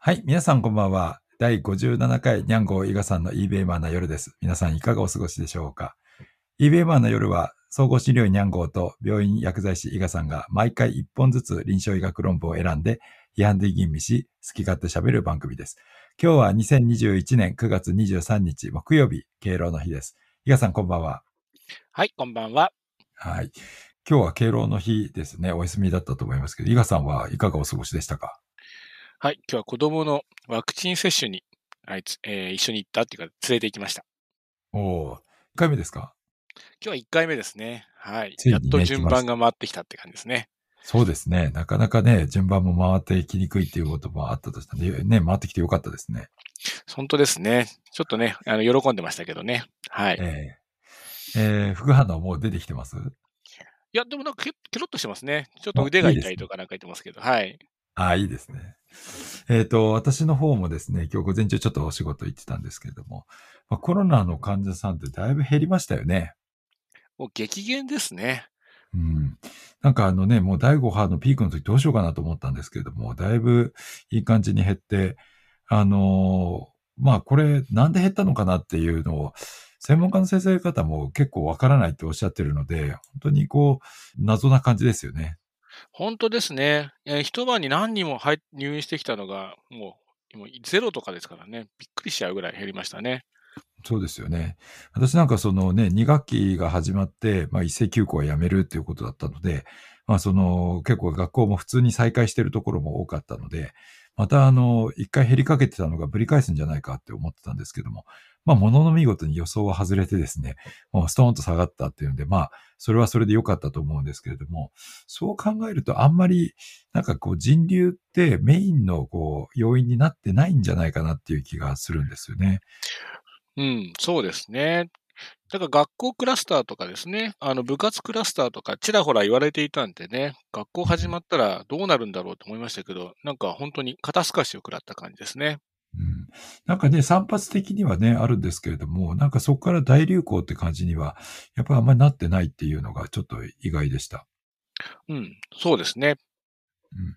はい、皆さんこんばんは。第57回ニャンゴー伊賀さんの eBay マンな夜です。皆さんいかがお過ごしでしょうか ?eBay マンな夜は総合診療医ニャンゴーと病院薬剤師伊賀さんが毎回1本ずつ臨床医学論文を選んで批判的吟味し好き勝手喋る番組です。今日は2021年9月23日木曜日敬老の日です。伊賀さんこんばんは。はい、こんばんは。はい。今日は敬老の日ですね。お休みだったと思いますけど、伊賀さんはいかがお過ごしでしたか？はい、今日は子供のワクチン接種に、あいつ、えー一緒に行ったっていうか、連れて行きました。おお、1回目ですか？今日は1回目ですね。はい。ねやっと順番が回ってきたって感じですね。そうですね。なかなかね、順番も回ってきにくいっていうこともあったとしたんで、ね、回ってきてよかったですね。本当ですね。ちょっとね、あの、喜んでましたけどね。はい。えええー副反応もう出てきてます？いや、でもなんかケケロッとしてますね。ちょっと腕が痛いとかなんか言ってますけど、はい。ああ、いいですね。えっ、と、私の方もですね、今日午前中ちょっとお仕事行ってたんですけれども、まあ、コロナの患者さんってだいぶ減りましたよね。もう激減ですね。うん。なんかあのね、もう第5波のピークの時どうしようかなと思ったんですけれども、だいぶいい感じに減って、あのーまあこれなんで減ったのかなっていうのを、専門家の先生方も結構わからないっておっしゃってるので、本当にこう、謎な感じですよね。本当ですね。一晩に何人も入入院してきたのが、もう、もうゼロとかですからね。びっくりしちゃうぐらい減りましたね。そうですよね。私なんかそのね、2学期が始まって、まあ一斉休校はやめるっていうことだったので、まあその結構学校も普通に再開してるところも多かったので、またあの、一回減りかけてたのがぶり返すんじゃないかって思ってたんですけども、まあ物の見事に予想は外れてですね、もうストーンと下がったっていうので、まあそれはそれで良かったと思うんですけれども、そう考えるとあんまりなんかこう人流ってメインのこう要因になってないんじゃないかなっていう気がするんですよね。うん、そうですね。だから学校クラスターとかですね、あの部活クラスターとかちらほら言われていたんでね、学校始まったらどうなるんだろうと思いましたけど、なんか本当に肩透かしを食らった感じですね。うんなんかね、散発的にはね、あるんですけれども、なんかそこから大流行って感じには、やっぱりあんまりなってないっていうのがちょっと意外でした。うん、そうですね。うん、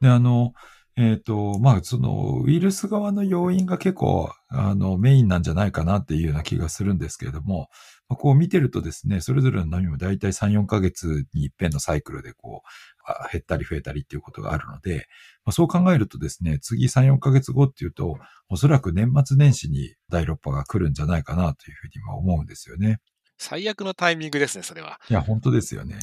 で、あの、えっ、と、まあ、その、ウイルス側の要因が結構、あの、メインなんじゃないかなっていうような気がするんですけれども、まあこう見てるとですね、それぞれの波も大体3、4ヶ月に一遍のサイクルでこう、あ減ったり増えたりっていうことがあるので、まあ、そう考えるとですね、次3、4ヶ月後っていうと、おそらく年末年始に第6波が来るんじゃないかなというふうには思うんですよね。最悪のタイミングですね、それは。いや、本当ですよね。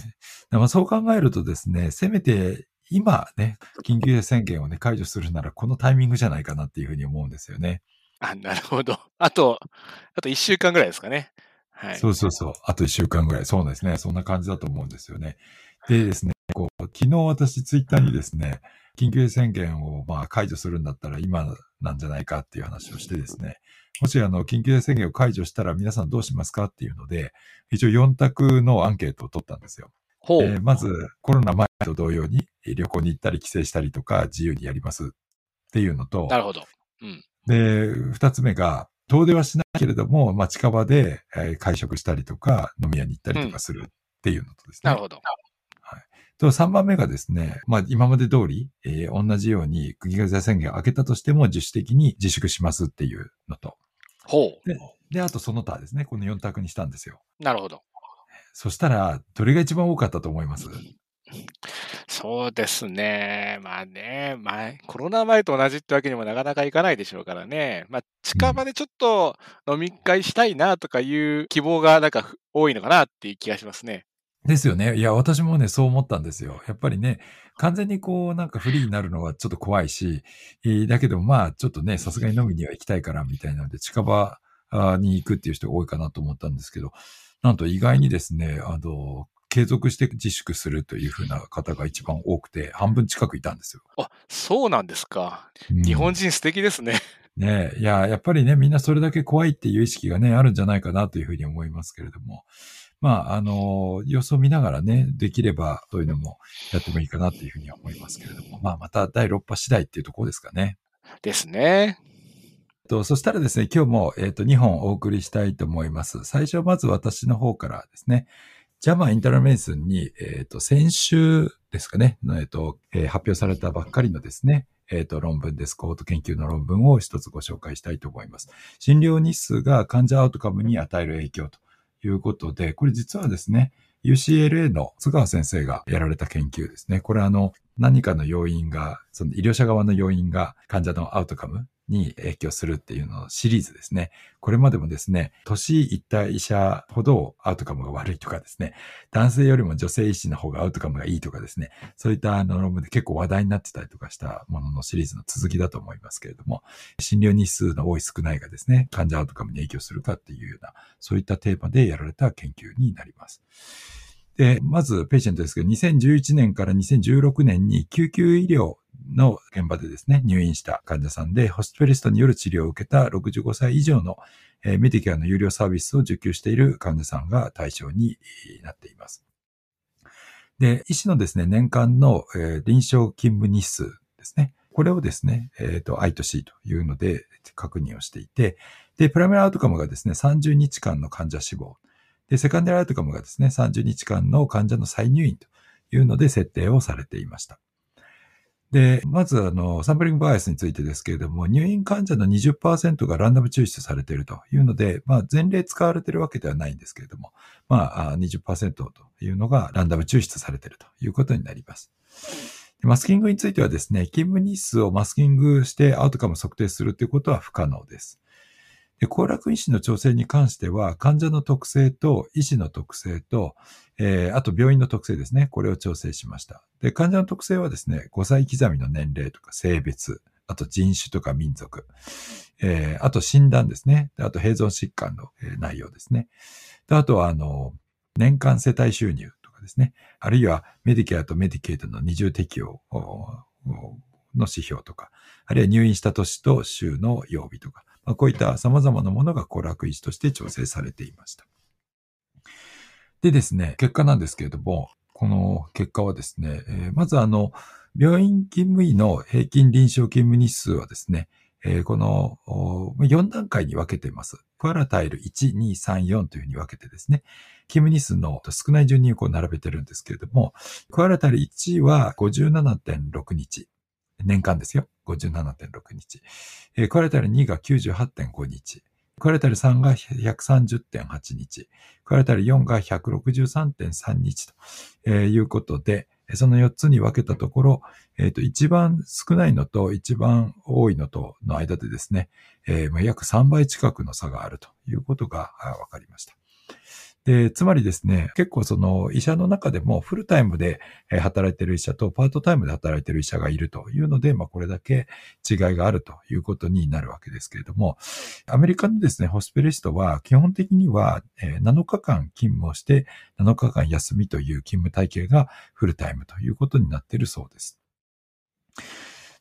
でもそう考えるとですね、せめて今ね、緊急事態宣言をね、解除するならこのタイミングじゃないかなっていうふうに思うんですよね。あ、なるほど。あと、あと1週間ぐらいですかね。はい。そうそうそう。あと1週間ぐらい。そうですね。そんな感じだと思うんですよね。でですね、こう、昨日私ツイッターにですね、緊急宣言をまあ解除するんだったら今なんじゃないかっていう話をしてですね、もしあの、緊急宣言を解除したら皆さんどうしますかっていうので、一応4択のアンケートを取ったんですよ。ほう。えーまず、コロナ前と同様にえー旅行に行ったり帰省したりとか自由にやりますっていうのとな、るほど。うん。で、二つ目が、遠出はしないけれども、まあ、近場で、えー会食したりとか、飲み屋に行ったりとかするっていうのとですね。なるほど。と、3番目がですね、まあ、今まで通り、えー同じように、緊急事態宣言を明けたとしても自主的に自粛しますっていうのと、ほで、であとその他ですね、この4択にしたんですよ。う。なるほど。そしたら、どれが一番多かったと思います？そうですね。まあね、前、コロナ前と同じってわけにもなかなかいかないでしょうからね。まあ、近場でちょっと飲み会したいなとかいう希望がなんかふ多いのかなっていう気がしますね。ですよね。いや、私もね、そう思ったんですよ。やっぱりね、完全にこう、なんかフリーになるのはちょっと怖いし、えーだけどまあ、ちょっとね、さすがに飲みには行きたいから、みたいなので、近場あーに行くっていう人が多いかなと思ったんですけど、なんと意外にですね、あの、継続して自粛するというふうな方が一番多くて、半分近くいたんですよ。あ、そうなんですか。うん日本人素敵ですね。ねえ、いや、やっぱりね、みんなそれだけ怖いっていう意識がね、あるんじゃないかなというふうに思いますけれども。まあ、あの、様子を見ながらね、できればそういうのもやってもいいかなというふうには思いますけれども。まあ、また第6波次第っていうところですかね。ですね。とそしたらですね、今日も、えっ、と、2本お送りしたいと思います。最初はまず私の方からですね、ジャマインタラメイスンに、えっ、と、先週ですかね、えっ、と、えー発表されたばっかりのですね、えっ、と、論文です。コート研究の論文を一つご紹介したいと思います。診療日数が患者アウトカムに与える影響ということで、これ実はですね、UCLA の津川先生がやられた研究ですね。これあの、何かの要因が、その医療者側の要因が患者のアウトカムに影響するっていうのシリーズですね。これまでもですね、年いった医者ほどアウトカムが悪いとかですね、男性よりも女性医師の方がアウトカムがいいとかですね、そういったあの論文で結構話題になってたりとかしたもののシリーズの続きだと思いますけれども、診療日数の多い少ないがですね、患者アウトカムに影響するかっていうような、そういったテーマでやられた研究になります。で、まず、 patient ですけど、2011年から2016年に救急医療の現場でですね、入院した患者さんで、ホスピタリストによる治療を受けた65歳以上のえメディケアの有料サービスを受給している患者さんが対象になっています。で、医師のですね、年間のえ、臨床勤務日数ですね。これをですね、えっ、ー、と、I と C というので確認をしていて、で、プライマリアウトカムがですね、30日間の患者死亡。で、セカンダリアウトカムがですね、30日間の患者の再入院というので設定をされていました。で、まず、あの、サンプリングバイアスについてですけれども、入院患者の20%がランダム抽出されているというので、まあ、前例使われているわけではないんですけれども、まあ、20%というのがランダム抽出されているということになります。マスキングについてはですね、勤務日数をマスキングしてアウトカム測定するということは不可能です。で、行楽医師の調整に関しては、患者の特性と医師の特性と、えー、あと病院の特性ですね。これを調整しました。で、患者の特性はですね、5歳刻みの年齢とか性別、あと人種とか民族、えー、あと診断ですね。あと併存疾患の内容ですね。であとは、あの、年間世帯収入とかですね。あるいはメディケアとメディケイトの二重適用の指標とか、あるいは入院した年と週の曜日とか、まあ、こういった様々なものが娯楽維持として調整されていました。でですね、結果なんですけれども、この結果はですね、えー、まずあの、病院勤務医の平均臨床勤務日数はですね、えー、この4段階に分けています。クアラタイル1、2、3、4というふうに分けてですね、勤務日数の少ない順にこう並べてるんですけれども、クアラタイル1は57.6日。年間ですよ。57.6日。えー、クアレタル2が98.5日。クアレタル3が130.8日。クアレタル4が163.3日と、えー、いうことで、その4つに分けたところ、えっ、ー、と、一番少ないのと一番多いのとの間でですね、えー、約3倍近くの差があるということが分かりました。で、つまりですね、結構その医者の中でもフルタイムで働いている医者とパートタイムで働いている医者がいるというので、まあこれだけ違いがあるということになるわけですけれども、アメリカのですね、ホスピリストは基本的には7日間勤務をして7日間休みという勤務体系がフルタイムということになっているそうです。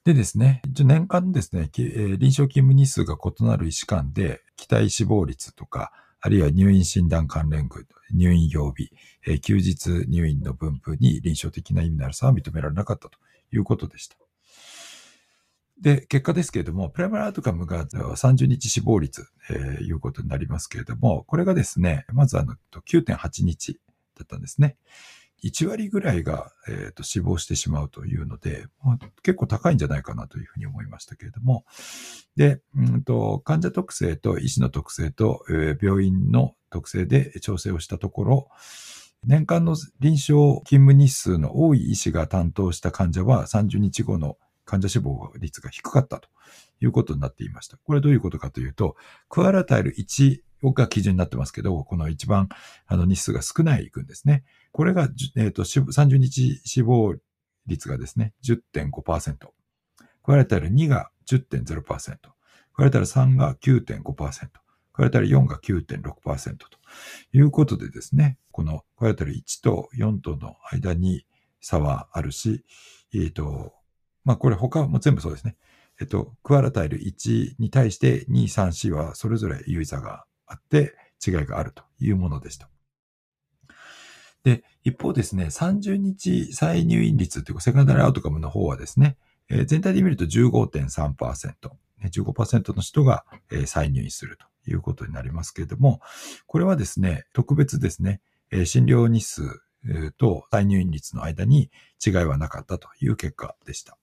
でですね、年間ですね、臨床勤務日数が異なる医師間で、期待死亡率とか、あるいは入院診断関連群、入院曜日、えー、休日入院の分布に臨床的な意味のある差は認められなかったということでした。で、結果ですけれども、プライマルアウトカムが30日死亡率、えー、いうことになりますけれども、これがですね、まずあの9.8日だったんですね。1割ぐらいが、えーと、死亡してしまうというので、まあ、結構高いんじゃないかなというふうに思いましたけれども、で、うんと患者特性と医師の特性と、えー、病院の特性で調整をしたところ、年間の臨床勤務日数の多い医師が担当した患者は30日後の患者死亡率が低かったということになっていました。これはどういうことかというと、クアラタイル1が基準になってますけど、この一番あの日数が少ない群ですね。これが、えっ、ー、と、30日死亡率がですね、10.5%。加えたら2が10.0%。加えたら3が9.5%。加えたら4が9.6%ということでですね、この加えたら1と4との間に差はあるし、えっ、ー、と、まあこれ他も全部そうですね。えっと、クアラタイル1に対して2、3、4はそれぞれ有意差があって違いがあるというものでした。で、一方ですね、30日再入院率というか、セカンダリアウトカムの方はですね、えー、全体で見ると15.3%、15%の人が、えー、再入院するということになりますけれども、これはですね、特別ですね、えー、診療日数と再入院率の間に違いはなかったという結果でした。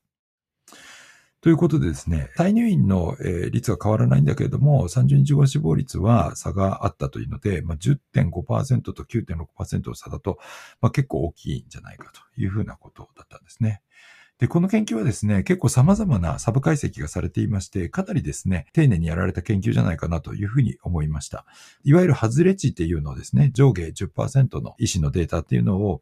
ということでですね、再入院の、率は変わらないんだけれども、30日後死亡率は差があったというので、まあ、10.5%と9.6%の差だと、まあ、結構大きいんじゃないかというふうなことだったんですね。で、この研究はですね、結構様々なサブ解析がされていまして、かなりですね、丁寧にやられた研究じゃないかなというふうに思いました。いわゆる外れ値っていうのをですね、上下10%の医師のデータっていうのを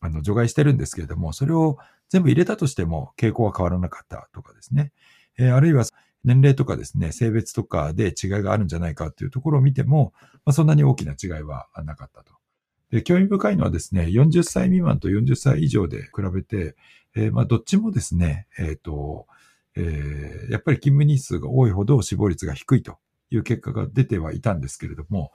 あの除外してるんですけれども、それを全部入れたとしても傾向は変わらなかったとかですね。えー、あるいは年齢とかですね、性別とかで違いがあるんじゃないかっていうところを見ても、まあ、そんなに大きな違いはなかったと。で興味深いのはですね、40歳未満と40歳以上で比べて、えー、まあどっちもですね、えっ、ー、と、えー、やっぱり勤務日数が多いほど死亡率が低いという結果が出てはいたんですけれども、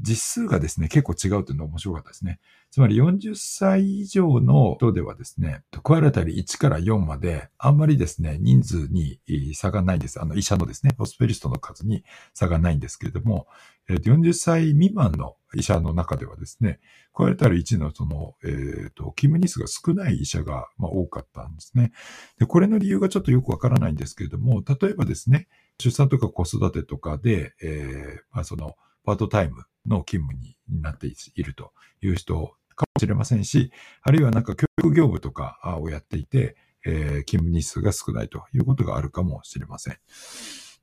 実数がですね、結構違うというのが面白かったですね。つまり40歳以上の人ではですね、加えられたり1から4まで、あんまりですね、人数に差がないんです。あの、医者のですね、ホスペリストの数に差がないんですけれども、40歳未満の医者の中ではですね、加えられたり1のその、えっ、ー、と、勤務日数が少ない医者が、まあ、多かったんですね。で、これの理由がちょっとよくわからないんですけれども、例えばですね、出産とか子育てとかで、えー、まあ、その、パートタイムの勤務になっているという人かもしれませんし、あるいはなんか教育業務とかをやっていて、えー、勤務日数が少ないということがあるかもしれません。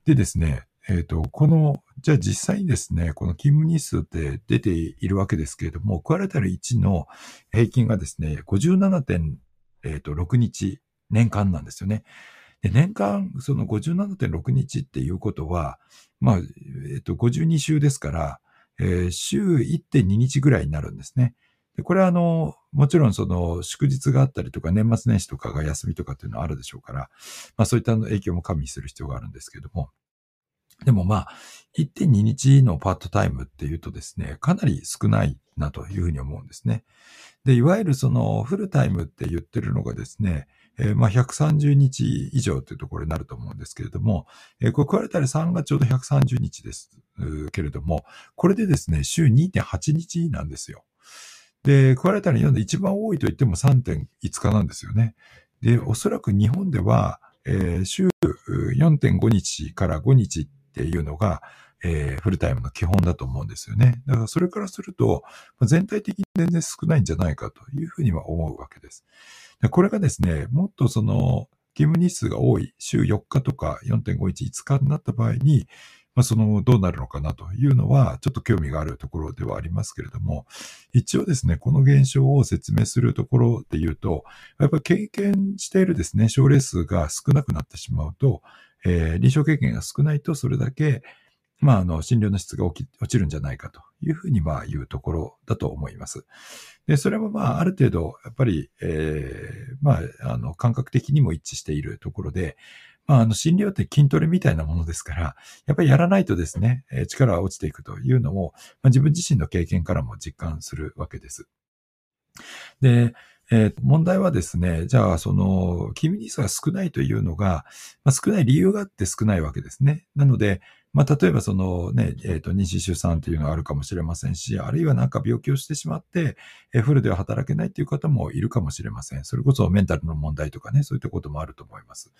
でですね、えっ、ー、と、この、じゃあ実際にですね、この勤務日数って出ているわけですけれども、クワレタル1の平均がですね、57.6日年間なんですよね。で年間、その57.6日っていうことは、まあ、えっ、ー、と、52週ですから、えー、週1.2日ぐらいになるんですね。でこれはあの、もちろんその祝日があったりとか年末年始とかが休みとかっていうのはあるでしょうから、まあそういった影響も加味する必要があるんですけども、でもまあ、1.2日のパートタイムっていうとですね、かなり少ないなというふうに思うんですね。で、いわゆるそのフルタイムって言ってるのがですね、えー、まあ130日以上というところになると思うんですけれども、えー、これ加えたら3がちょうど130日ですけれども、これでですね、週2.8日なんですよ。で、加えたら4で一番多いと言っても3.5日なんですよね。で、おそらく日本では、えー、週4.5日から5日っていうのが、えー、フルタイムの基本だと思うんですよね。だからそれからすると、全体的に全然少ないんじゃないかというふうには思うわけです。でこれがですね、もっとその、勤務日数が多い週4日とか4.51、5日になった場合に、まあ、その、どうなるのかなというのは、ちょっと興味があるところではありますけれども、一応ですね、この現象を説明するところで言うと、やっぱり経験しているですね、症例数が少なくなってしまうと、えー、臨床経験が少ないと、それだけ、まあ、あの、診療の質が落ちるんじゃないかというふうに、まあ、言うところだと思います。で、それはまあ、ある程度、やっぱり、えー、まあ、あの、感覚的にも一致しているところで、まあ、あの、診療って筋トレみたいなものですから、やっぱりやらないとですね、えー、力が落ちていくというのを、まあ、自分自身の経験からも実感するわけです。で、えー、問題はですね、じゃあ、その、勤務日数が少ないというのが、まあ、少ない理由があって少ないわけですね。なので、まあ、例えばそのね、えっ、ー、と、妊娠出産というのがあるかもしれませんし、あるいはなんか病気をしてしまって、えー、フルでは働けないという方もいるかもしれません。それこそメンタルの問題とかね、そういったこともあると思います。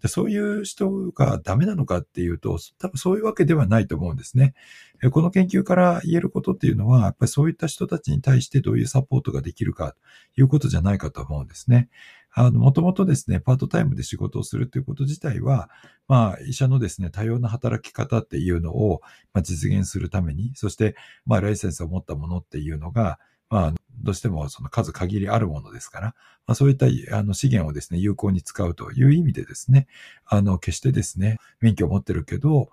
でそういう人がダメなのかっていうと、多分そういうわけではないと思うんですね。えー、この研究から言えることっていうのは、やっぱりそういった人たちに対してどういうサポートができるかということじゃないかと思うんですね。あの、もともとですね、パートタイムで仕事をするということ自体は、まあ、医者のですね、多様な働き方っていうのを、まあ、実現するために、そして、まあ、ライセンスを持ったものっていうのが、まあ、どうしてもその数限りあるものですから、まあ、そういったあの資源をですね、有効に使うという意味でですね、あの、決してですね、免許を持ってるけど、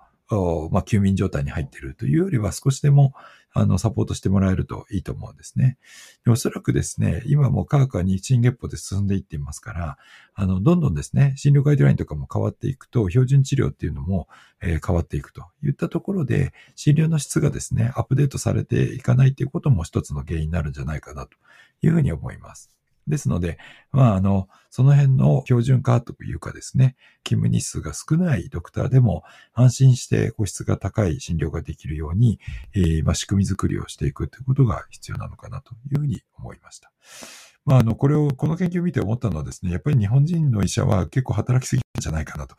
まあ、休眠状態に入っているというよりは少しでも、あの、サポートしてもらえるといいと思うんですね。でおそらくですね、今も科学は日進月歩で進んでいっていますから、あの、どんどんですね、診療ガイドラインとかも変わっていくと、標準治療っていうのも、えー、変わっていくといったところで、診療の質がですね、アップデートされていかないということも一つの原因になるんじゃないかなというふうに思います。ですので、まあ、あの、その辺の標準化というかですね、勤務日数が少ないドクターでも安心して個室が高い診療ができるように、えー、まあ、仕組み作りをしていくということが必要なのかなというふうに思いました。まあ、あの、これを、この研究を見て思ったのはですね、やっぱり日本人の医者は結構働きすぎじじゃないかなと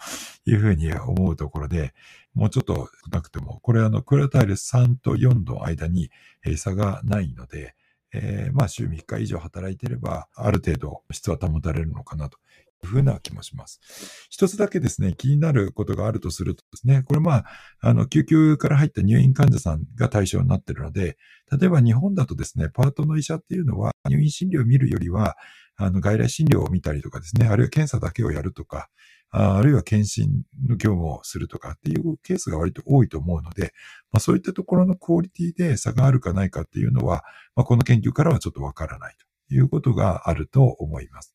いうふうに思うところで、もうちょっとなくても、これあの、クラタイル3と4の間に差がないので、えー、まあ週3日以上働いていれば、ある程度質は保たれるのかなというふうな気もします。一つだけですね、気になることがあるとするとですね、これまあ、あの、救急から入った入院患者さんが対象になっているので、例えば日本だとですね、パートの医者っていうのは入院診療を見るよりは、あの、外来診療を見たりとかですね、あるいは検査だけをやるとか、ああるいは検診の業務をするとかっていうケースが割と多いと思うので、まあ、そういったところのクオリティで差があるかないかっていうのは、まあ、この研究からはちょっとわからないということがあると思います。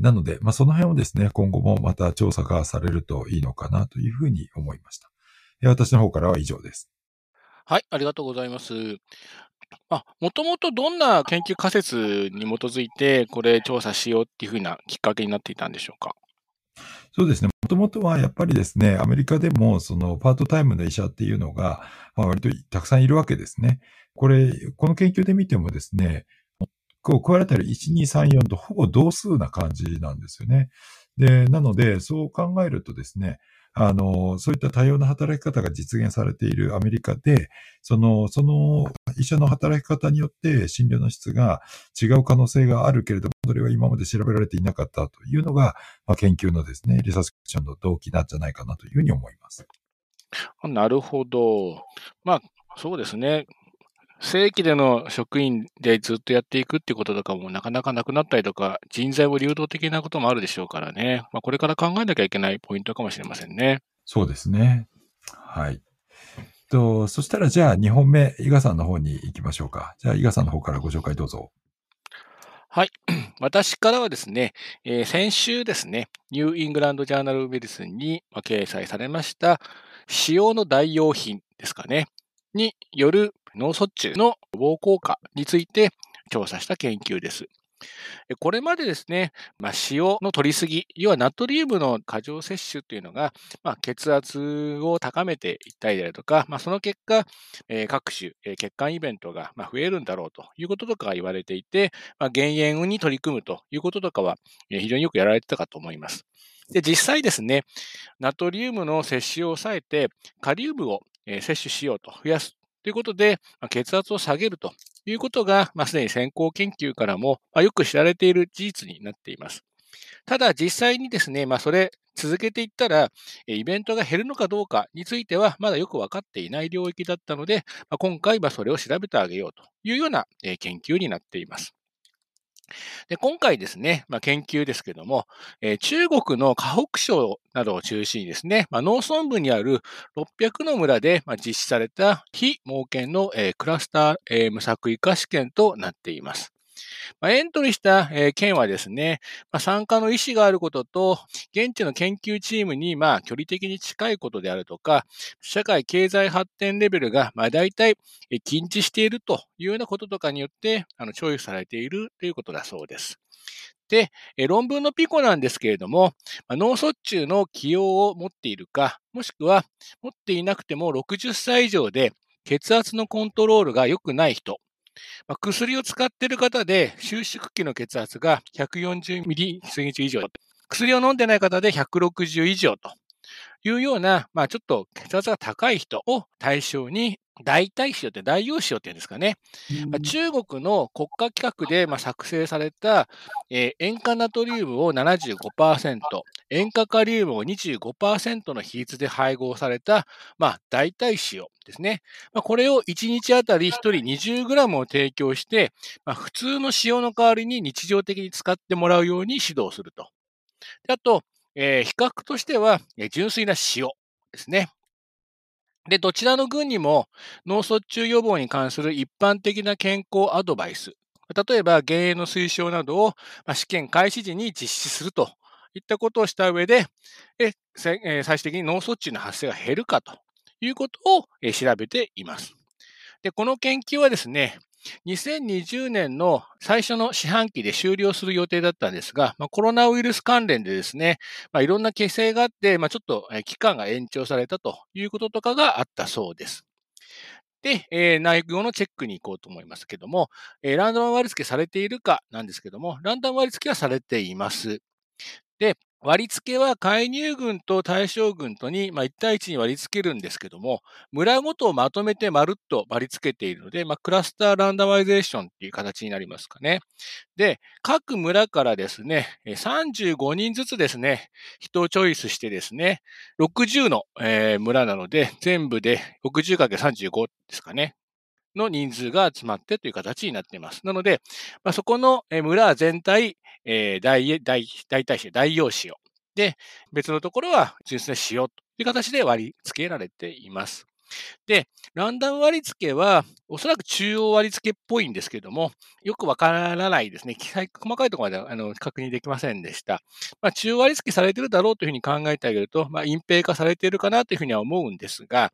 なので、まあ、その辺をですね、今後もまた調査がされるといいのかなというふうに思いました。私の方からは以上です。はい、ありがとうございます。あ、もともとどんな研究仮説に基づいて、これ調査しようっていうふうなきっかけになっていたんでしょうか？そうですね。もともとはやっぱりですね、アメリカでもそのパートタイムの医者っていうのが、まあ、割とたくさんいるわけですね。これ、この研究で見てもですね、こう、加えられたら1、2、3、4とほぼ同数な感じなんですよね。で、なので、そう考えるとですね、あの、そういった多様な働き方が実現されているアメリカで、その、その医者の働き方によって診療の質が違う可能性があるけれども、それは今まで調べられていなかったというのが、まあ、研究のですね、リサーチションの動機なんじゃないかなというふうに思います。なるほど。まあ、そうですね。正規での職員でずっとやっていくっていうこととかもなかなかなくなったりとか、人材も流動的なこともあるでしょうからね。まあ、これから考えなきゃいけないポイントかもしれませんね。そうですね。はい。と、そしたらじゃあ2本目、伊賀さんの方に行きましょうか。じゃあ伊賀さんの方からご紹介どうぞ。はい。私からはですね、えー、先週ですね、ニューイングランドジャーナルメディスンに掲載されました使用の代用品ですかね。による脳卒中の予防効果について調査した研究です。これまでですね、まあ、塩の取りすぎ、要はナトリウムの過剰摂取というのが、まあ、血圧を高めていったりであるとか、まあ、その結果、えー、各種、えー、血管イベントが、増えるんだろうということとかが言われていて、まあ、減塩に取り組むということとかは、えー、非常によくやられてたかと思います。で、実際ですね、ナトリウムの摂取を抑えて、カリウムを摂取しようと増やすということで、血圧を下げるということが、まあ、すでに先行研究からも、まあ、よく知られている事実になっています。ただ実際にですね、まあ、それ続けていったら、イベントが減るのかどうかについては、まだよく分かっていない領域だったので、まあ、今回はそれを調べてあげようというような研究になっています。で今回ですね、まあ、研究ですけども、えー、中国の河北省などを中心にですね、まあ、農村部にある600の村で、まあ、実施された非盲検の、えー、クラスター、えー、無作為化試験となっています。まあ、エントリーした、えー、県はですね、まあ、参加の意思があることと、現地の研究チームに、まあ、距離的に近いことであるとか、社会経済発展レベルが、まあ、大体、え近似しているというようなこととかによって、あの、チョイスされているということだそうです。で、え論文のピコなんですけれども、ま脳卒中の起用を持っているか、もしくは持っていなくても60歳以上で血圧のコントロールが良くない人、まあ、薬を使っている方で、収縮期の血圧が140ミリ過ぎ以上。薬を飲んでない方で160以上というような、まあ、ちょっと血圧が高い人を対象に代替塩って代用塩っていうんですかね。まあ、中国の国家規格でま作成された、えー、塩化ナトリウムを75%、塩化カリウムを25%の比率で配合された、まあ、代替塩ですね。まあ、これを1日あたり1人 20g を提供して、まあ、普通の塩の代わりに日常的に使ってもらうように指導すると。であと、えー、比較としては、純粋な塩ですね。で、どちらの軍にも脳卒中予防に関する一般的な健康アドバイス、例えば減塩の推奨などを試験開始時に実施するといったことをした上で、最終的に脳卒中の発生が減るかということを調べています。で、この研究はですね、2020年の最初の四半期で終了する予定だったんですが、まあ、コロナウイルス関連でですね、まあ、いろんな規制があって、まあ、ちょっと期間が延長されたということとかがあったそうです。で、えー、内容のチェックに行こうと思いますけども、えー、ランダム割り付けされているかなんですけども、ランダム割り付けはされています。で、割り付けは介入群と対象群とに、まあ、1対1に割り付けるんですけども、村ごとをまとめてまるっと割り付けているので、まあ、クラスターランダマイゼーションっていう形になりますかね。で、各村からですね、35人ずつですね、人をチョイスしてですね、60の、え、村なので、全部で 60×35 ですかね。の人数が集まってという形になっています。なので、まあ、そこの村全体、えー、大、大、大大使、大用塩。で、別のところは純粋な塩という形で割り付けられています。で、ランダム割り付けは、おそらく中央割り付けっぽいんですけども、よくわからないですね。細かいところまであの確認できませんでした。まあ、中央割り付けされてるだろうというふうに考えてあげると、まあ、隠蔽化されているかなというふうには思うんですが、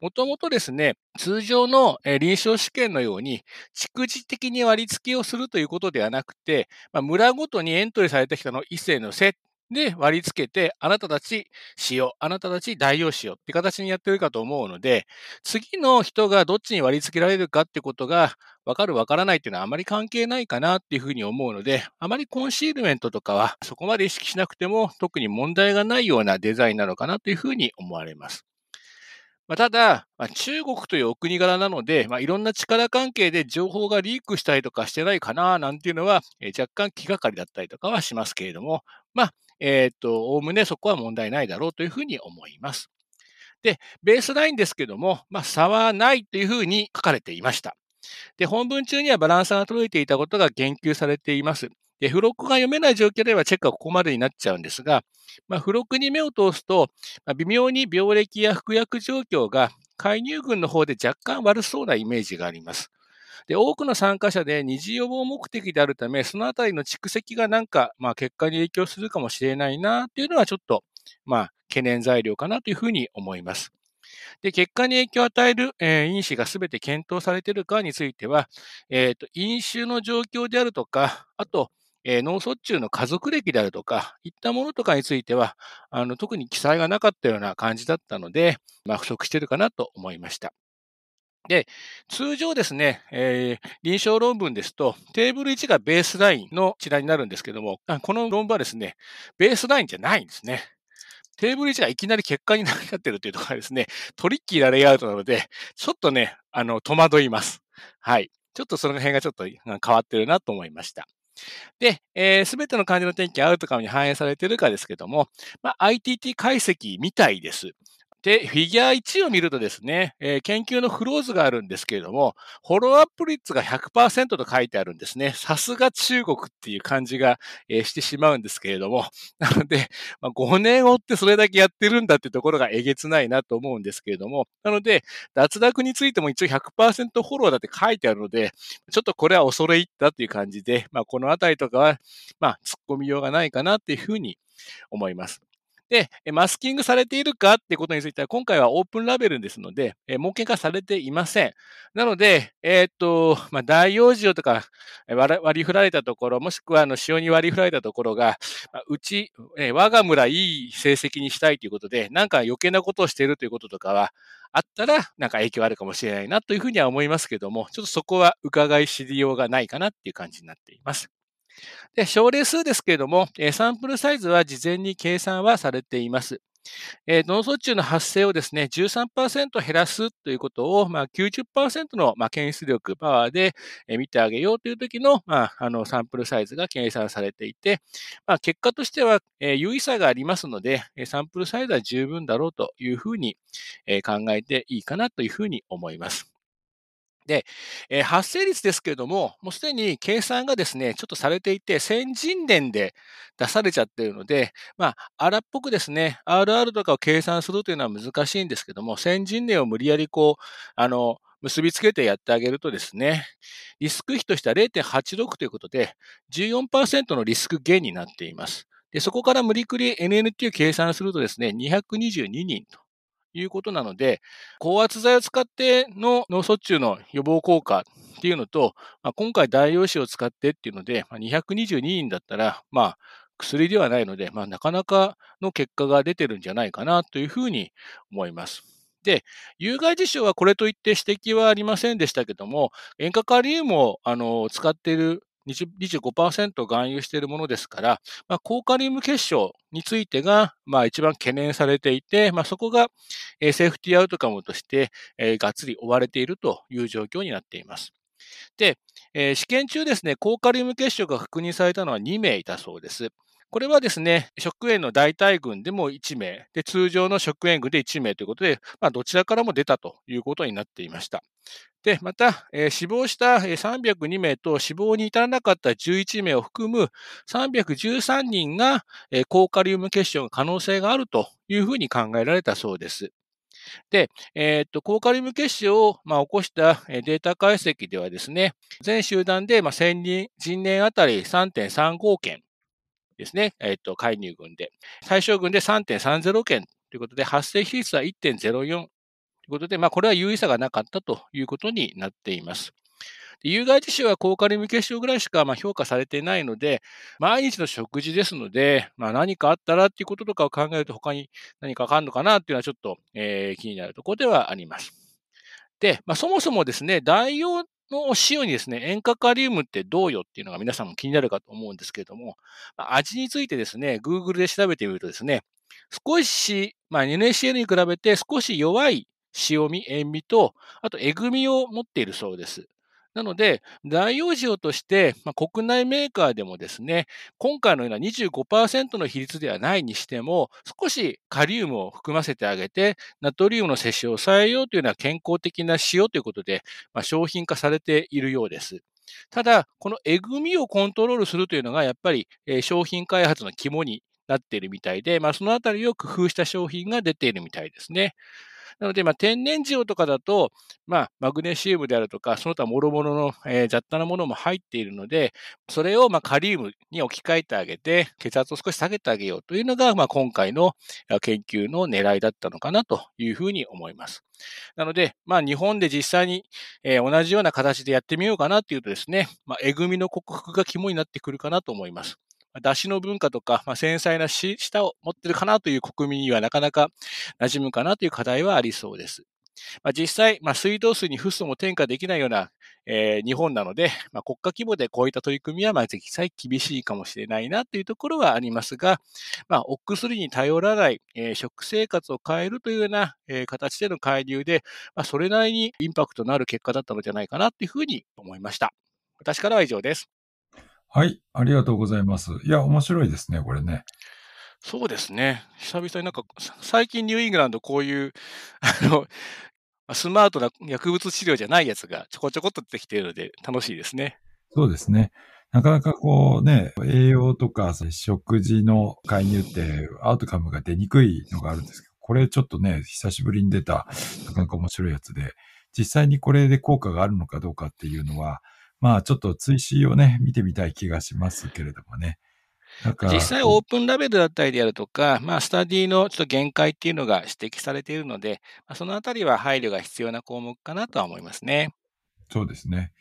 もともとですね、通常の臨床試験のように、蓄次的に割り付けをするということではなくて、まあ、村ごとにエントリーされた人の一斉のセッで割り付けて、あなたたち塩、あなたたち代用塩って形にやってるかと思うので、次の人がどっちに割り付けられるかってことが分かる分からないっていうのはあまり関係ないかなっていうふうに思うので、あまりコンシールメントとかはそこまで意識しなくても特に問題がないようなデザインなのかなというふうに思われます。まあ、ただ、まあ、中国というお国柄なので、まあ、いろんな力関係で情報がリークしたりとかしてないかな、なんていうのは、えー、若干気がかりだったりとかはしますけれども、まあ、えっ、ー、と、おおむねそこは問題ないだろうというふうに思います。で、ベースラインですけども、まあ、差はないというふうに書かれていました。で、本文中にはバランスが取れていたことが言及されています。で、付録が読めない状況ではチェックはここまでになっちゃうんですが、まあ、付録に目を通すと、まあ、微妙に病歴や服薬状況が介入群の方で若干悪そうなイメージがあります。で、多くの参加者で二次予防目的であるため、そのあたりの蓄積がなんか、まあ、結果に影響するかもしれないなっていうのはちょっと、まあ、懸念材料かなというふうに思います。で、結果に影響を与える、えー、因子がすべて検討されているかについては、えっ、ー、と、飲酒の状況であるとか、あと、えー、脳卒中の家族歴であるとか、いったものとかについては、あの、特に記載がなかったような感じだったので、まあ、不足してるかなと思いました。で、通常ですね、えー、臨床論文ですと、テーブル1がベースラインの一覧になるんですけども、この論文はですね、ベースラインじゃないんですね。テーブル1がいきなり結果になっちゃってるというところがですね、トリッキーなレイアウトなので、ちょっとね、あの、戸惑います。はい。ちょっとその辺がちょっと変わってるなと思いました。で、す、えー、べ、ての患者の天気アウトカムに反映されてるかですけども、まあ、ITT 解析みたいです。で、フィギュア1を見るとですね、えー、研究のフローズがあるんですけれども、フォローアップ率が100%と書いてあるんですね。さすが中国っていう感じが、えー、してしまうんですけれども、なので、まあ、5年追ってそれだけやってるんだってところがえげつないなと思うんですけれども、なので、脱落についても一応100%フォローだって書いてあるので、ちょっとこれは恐れ入ったっていう感じで、まあ、このあたりとかは、まあ、突っ込みようがないかなっていうふうに思います。で、マスキングされているかってことについては、今回はオープンラベルですので、えー、化されていません。なので、えー、っと、まあ、大用塩とか割り振られたところ、もしくはあの塩に割り振られたところが、うち、えー、我が村いい成績にしたいということで、なんか余計なことをしているということとかは、あったら、なんか影響あるかもしれないなというふうには思いますけども、ちょっとそこは伺い知りようがないかなっていう感じになっています。で、症例数ですけれども、サンプルサイズは事前に計算はされています。脳卒中の発生をですね、13%減らすということを、まあ90%の、まあ、検出力、パワーで、見てあげようという時の、まあ、あの、サンプルサイズが計算されていて、まあ、結果としては、えー、有意差がありますので、サンプルサイズは十分だろうというふうに、え、考えていいかなというふうに思います。で、えー、発生率ですけれども、もうすでに計算がですね、ちょっとされていて、先人年で出されちゃってるので、まあ、荒っぽくですね、RR とかを計算するというのは難しいんですけども、先人年を無理やりこう、あの、結びつけてやってあげるとですね、リスク比としては0.86ということで、14%のリスク減になっています。で、そこから無理くり NNT を計算するとですね、222人と。いうことなので、高圧剤を使っての脳卒中の予防効果っていうのと、まあ、今回大陽子を使ってっていうので、まあ、222人だったら、まあ、薬ではないので、まあ、なかなかの結果が出てるんじゃないかなというふうに思います。で、有害事象はこれといって指摘はありませんでしたけども、塩化カリウムをあの使っている25%含有しているものですから、まあ、高カリウム結晶についてが、まあ、一番懸念されていて、まあ、そこが、えー、セーフティーアウトカムとして、えー、がっつり追われているという状況になっています。で、えー、試験中ですね、高カリウム結晶が確認されたのは2名いたそうです。これはですね、食塩の代替群でも1名、で通常の食塩群で1名ということで、まあ、どちらからも出たということになっていました。で、また、えー、死亡した302名と死亡に至らなかった11名を含む313人が、えー、高カリウム結晶の可能性があるというふうに考えられたそうです。で、えー、っと、高カリウム結晶を、まあ、起こしたデータ解析ではですね、全集団で、まあ、1000人、人年あたり3.35件ですね、えっと、介入群で。対象群で3.30件ということで、発生比率は1.04ということで、まあ、これは有意差がなかったということになっています。有害事象は高カリウム結晶ぐらいしかま評価されていないので、毎日の食事ですので、まあ、何かあったらっていうこととかを考えると他に何かあかんのかなっていうのはちょっと、えー、気になるところではあります。で、まあ、そもそもですね、代用の塩にですね、塩化カリウムってどうよっていうのが皆さんも気になるかと思うんですけれども、味についてですね、Google で調べてみるとですね、少し、まあ、NaCl に比べて少し弱い塩味、塩味と、あとえぐみを持っているそうです。なので、代用塩として、まあ、国内メーカーでもですね、今回のような25%の比率ではないにしても、少しカリウムを含ませてあげて、ナトリウムの摂取を抑えようというような健康的な塩ということで、まあ、商品化されているようです。ただ、このえぐみをコントロールするというのが、やっぱり、商品開発の肝になっているみたいで、まあ、そのあたりを工夫した商品が出ているみたいですね。なので、まあ、天然塩とかだと、まあ、マグネシウムであるとか、その他諸々の、えー、雑多なものも入っているので、それを、まあ、カリウムに置き換えてあげて、血圧を少し下げてあげようというのが、まあ、今回の研究の狙いだったのかなというふうに思います。なので、まあ、日本で実際に、えー、同じような形でやってみようかなっていうとですね、まあ、えぐみの克服が肝になってくるかなと思います。出汁の文化とか、まあ、繊細な舌を持ってるかなという国民にはなかなか馴染むかなという課題はありそうです。まあ、実際、まあ、水道水にフッ素も添加できないような、えー、日本なので、まあ、国家規模でこういった取り組みは、まあ、実際厳しいかもしれないなというところはありますが、まあ、お薬に頼らない、えー、食生活を変えるというような、えー、形での介入で、まあ、それなりにインパクトのある結果だったのではないかなというふうに思いました。私からは以上です。はい、ありがとうございます。いや、面白いですね、これね。そうですね。久々になんか、最近ニューイングランドこういう、あの、スマートな薬物治療じゃないやつがちょこちょこっと出てきているので楽しいですね。そうですね。なかなかこうね、栄養とか食事の介入ってアウトカムが出にくいのがあるんですけど、これちょっとね、久しぶりに出た、なかなか面白いやつで、実際にこれで効果があるのかどうかっていうのは、まあちょっと追試をね、見てみたい気がしますけれどもね。実際オープンラベルだったりであるとか、まあ、スタディのちょっと限界っていうのが指摘されているので、まあ、そのあたりは配慮が必要な項目かなとは思いますね。そうですね。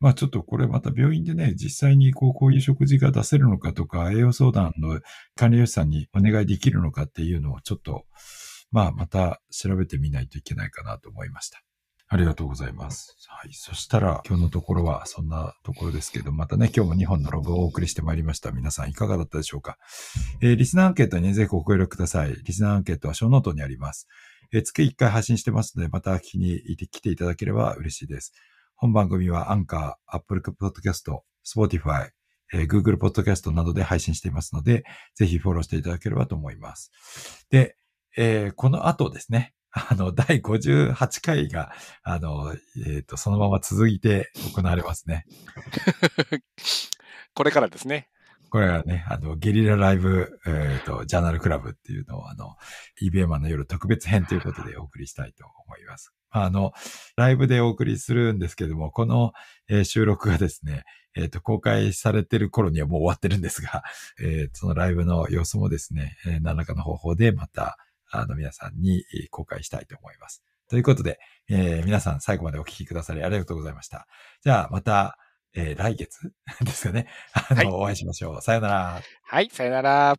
まあちょっとこれまた病院でね、実際にこうこういう食事が出せるのかとか、栄養相談の管理栄養士さんにお願いできるのかっていうのをちょっと、まあまた調べてみないといけないかなと思いました。ありがとうございます。はい。そしたら、今日のところはそんなところですけど、またね、今日も2本のログをお送りしてまいりました。皆さんいかがだったでしょうか？えー、リスナーアンケートに、ぜひご協力ください。リスナーアンケートはショーノートにあります。えー、月1回配信してますので、また聞きに来ていただければ嬉しいです。本番組は Anchor、Apple ポッドキャスト、 Spotify、えー、Google ポッドキャストなどで配信していますので、ぜひフォローしていただければと思います。で、えー、この後ですね、あの、第58回が、あの、えっ、ー、と、そのまま続いて行われますね。これからですね。これはね、あの、ゲリラライブ、えっ、ー、と、ジャーナルクラブっていうのを、あの、EBM の夜特別編ということでお送りしたいと思います。あの、ライブでお送りするんですけども、この、えー、収録がですね、えっ、ー、と、公開されてる頃にはもう終わってるんですが、えー、そのライブの様子もですね、えー、何らかの方法でまた、あの、皆さんに公開したいと思います。ということで、えー、皆さん最後までお聞きくださりありがとうございました。じゃあ、また、えー、来月 ですかね。あの、はい、お会いしましょう。さよなら。はい、さよなら。